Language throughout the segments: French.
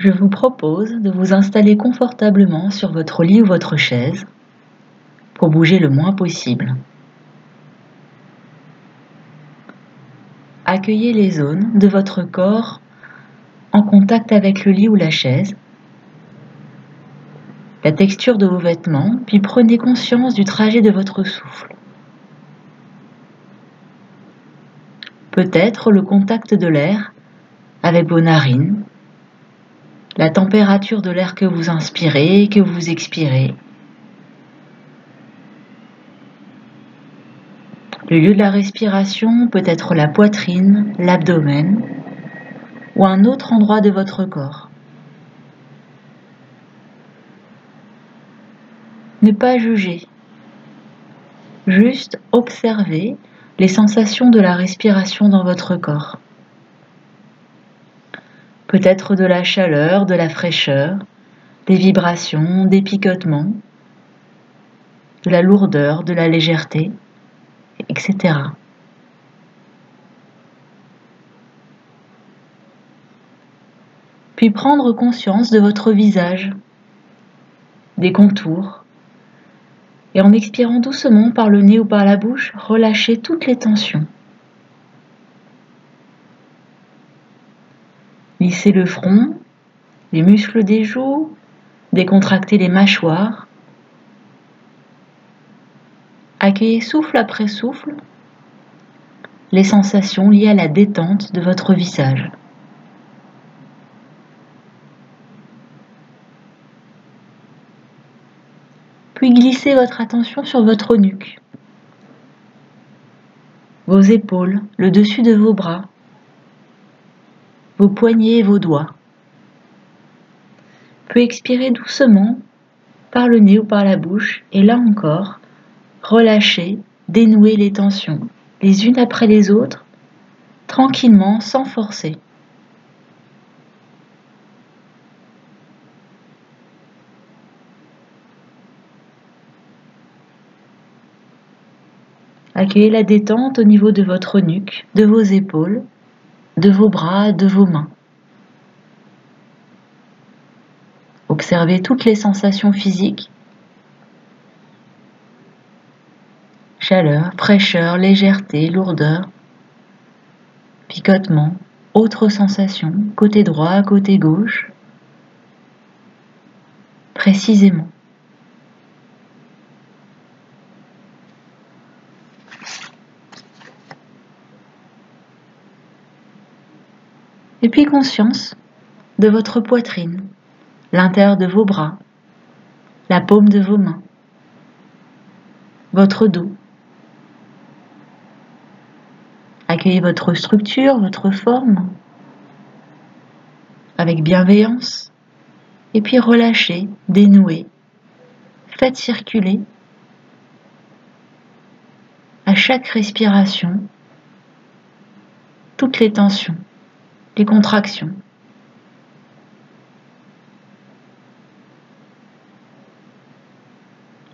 Je vous propose de vous installer confortablement sur votre lit ou votre chaise pour bouger le moins possible. Accueillez les zones de votre corps en contact avec le lit ou la chaise, la texture de vos vêtements, puis prenez conscience du trajet de votre souffle. Peut-être le contact de l'air avec vos narines, la température de l'air que vous inspirez et que vous expirez. Le lieu de la respiration peut être la poitrine, l'abdomen ou un autre endroit de votre corps. Ne pas juger, juste observer les sensations de la respiration dans votre corps. Peut-être de la chaleur, de la fraîcheur, des vibrations, des picotements, de la lourdeur, de la légèreté, etc. Puis prendre conscience de votre visage, des contours, et en expirant doucement par le nez ou par la bouche, relâchez toutes les tensions. Lissez le front, les muscles des joues, décontractez les mâchoires. Accueillez souffle après souffle les sensations liées à la détente de votre visage. puis glissez votre attention sur votre nuque, vos épaules, le dessus de vos bras, vos poignets et vos doigts. Puis expirez doucement par le nez ou par la bouche et là encore, relâchez, dénouez les tensions, les unes après les autres, tranquillement, sans forcer. Accueillez la détente au niveau de votre nuque, de vos épaules, de vos bras, de vos mains. Observez toutes les sensations physiques. Chaleur, fraîcheur, légèreté, lourdeur, picotement, autres sensations, côté droit, côté gauche, précisément. Et puis conscience de votre poitrine, l'intérieur de vos bras, la paume de vos mains, votre dos. Accueillez votre structure, votre forme avec bienveillance et puis relâchez, dénouez, faites circuler à chaque respiration toutes les tensions contractions.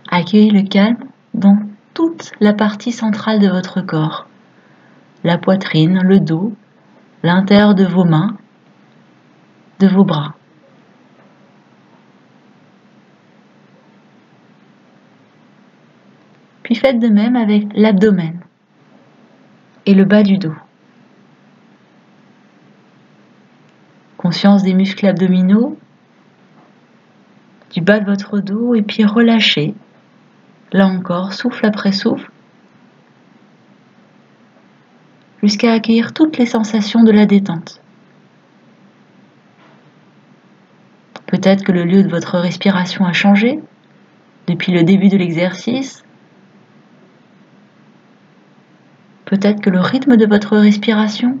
Accueillez le calme dans toute la partie centrale de votre corps, la poitrine, le dos, l'intérieur de vos mains, de vos bras. Puis faites de même avec l'abdomen et le bas du dos. Conscience des muscles abdominaux, du bas de votre dos et puis relâchez. Là encore, souffle après souffle, jusqu'à accueillir toutes les sensations de la détente. Peut-être que le lieu de votre respiration a changé depuis le début de l'exercice. Peut-être que le rythme de votre respiration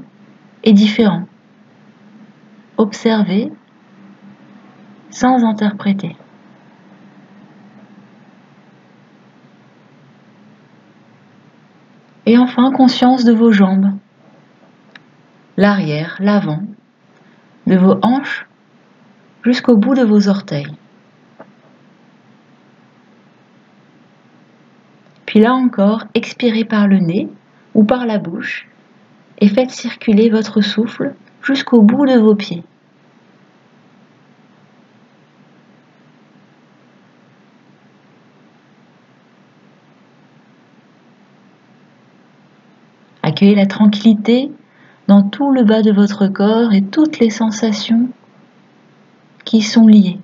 est différent observer sans interpréter. Et enfin, conscience de vos jambes, l'arrière, l'avant, de vos hanches jusqu'au bout de vos orteils. Puis là encore, expirez par le nez ou par la bouche et faites circuler votre souffle jusqu'au bout de vos pieds. Accueillez la tranquillité dans tout le bas de votre corps et toutes les sensations qui sont liées.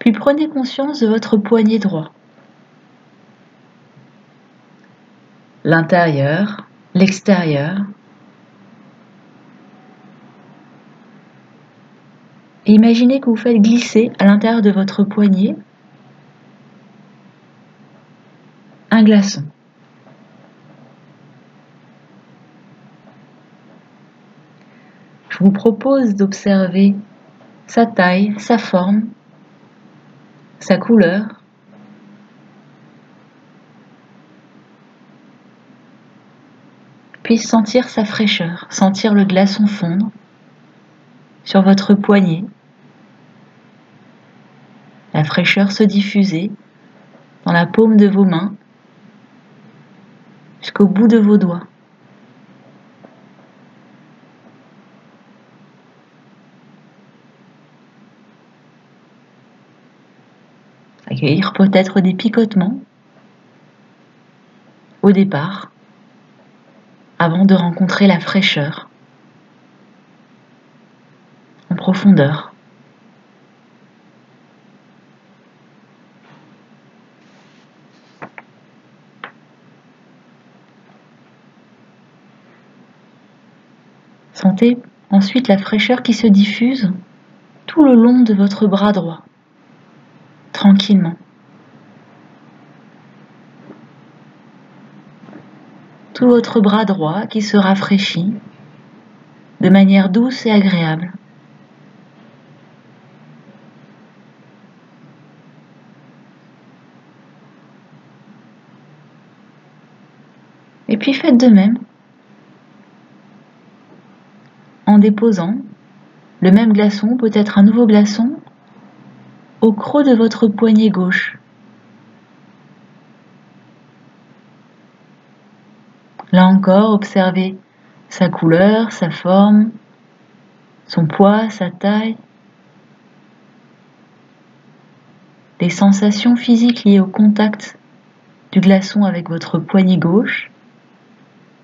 Puis prenez conscience de votre poignet droit. L'intérieur, l'extérieur. imaginez que vous faites glisser à l'intérieur de votre poignet un glaçon. Je vous propose d'observer sa taille, sa forme, sa couleur. Puis sentir sa fraîcheur, sentir le glaçon fondre sur votre poignet, la fraîcheur se diffuser dans la paume de vos mains jusqu'au bout de vos doigts. Accueillir peut-être des picotements. Au départ avant de rencontrer la fraîcheur. En profondeur. Sentez ensuite la fraîcheur qui se diffuse tout le long de votre bras droit tranquillement. Tout votre bras droit qui se rafraîchit de manière douce et agréable. Et puis faites de même en déposant le même glaçon, peut-être un nouveau glaçon, au creux de votre poignet gauche. Là encore, observez sa couleur, sa forme, son poids, sa taille, les sensations physiques liées au contact du glaçon avec votre poignet gauche,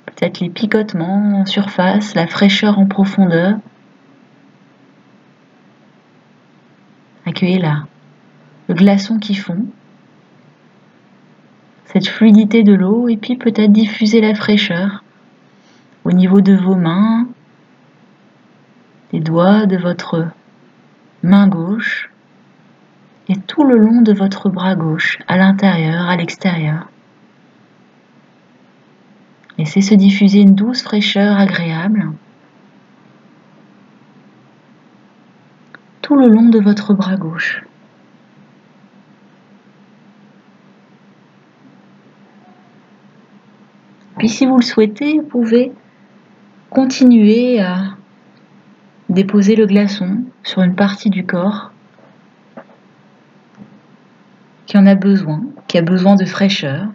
peut-être les picotements en surface, la fraîcheur en profondeur, Le glaçon qui fond, cette fluidité de l'eau et puis peut-être diffuser la fraîcheur au niveau de vos mains, des doigts de votre main gauche et tout le long de votre bras gauche, à l'intérieur, à l'extérieur. Laissez se diffuser une douce fraîcheur agréable. Long de votre bras gauche. Puis si vous le souhaitez, vous pouvez continuer à déposer le glaçon sur une partie du corps qui en a besoin, qui a besoin de fraîcheur.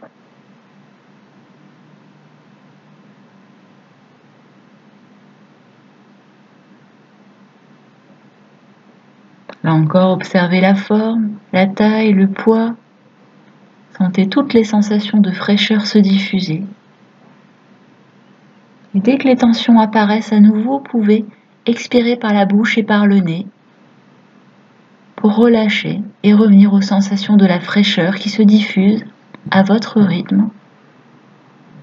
Là encore, observez la forme, la taille, le poids. Sentez toutes les sensations de fraîcheur se diffuser. Et dès que les tensions apparaissent à nouveau, vous pouvez expirer par la bouche et par le nez pour relâcher et revenir aux sensations de la fraîcheur qui se diffuse à votre rythme,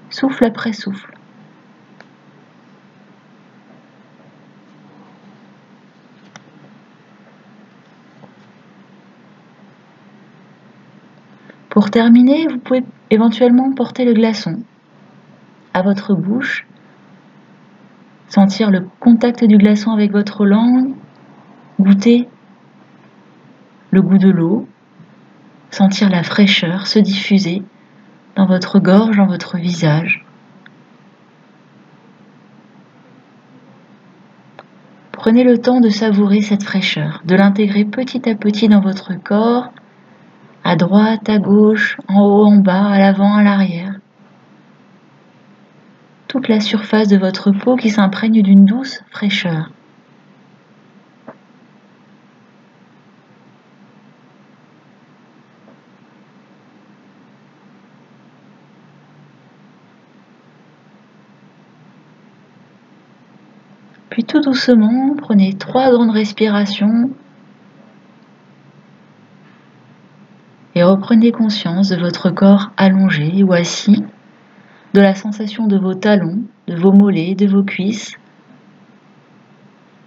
souffle après souffle. Pour terminer, vous pouvez éventuellement porter le glaçon à votre bouche, sentir le contact du glaçon avec votre langue, goûter le goût de l'eau, sentir la fraîcheur se diffuser dans votre gorge, dans votre visage. Prenez le temps de savourer cette fraîcheur, de l'intégrer petit à petit dans votre corps à droite, à gauche, en haut, en bas, à l'avant, à l'arrière. Toute la surface de votre peau qui s'imprègne d'une douce fraîcheur. Puis tout doucement, prenez trois grandes respirations et reprenez conscience de votre corps allongé ou assis, de la sensation de vos talons, de vos mollets, de vos cuisses,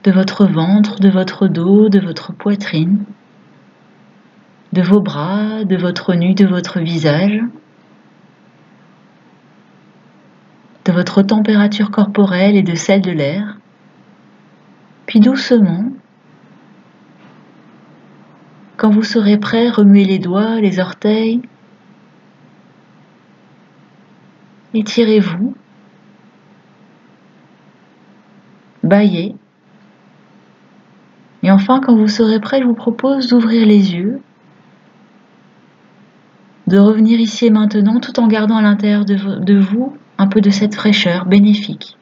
de votre ventre, de votre dos, de votre poitrine, de vos bras, de votre nu, de votre visage, de votre température corporelle et de celle de l'air. Puis doucement, quand vous serez prêt, remuez les doigts, les orteils, étirez-vous, baillez. Et enfin, quand vous serez prêt, je vous propose d'ouvrir les yeux, de revenir ici et maintenant tout en gardant à l'intérieur de, vous un peu de cette fraîcheur bénéfique.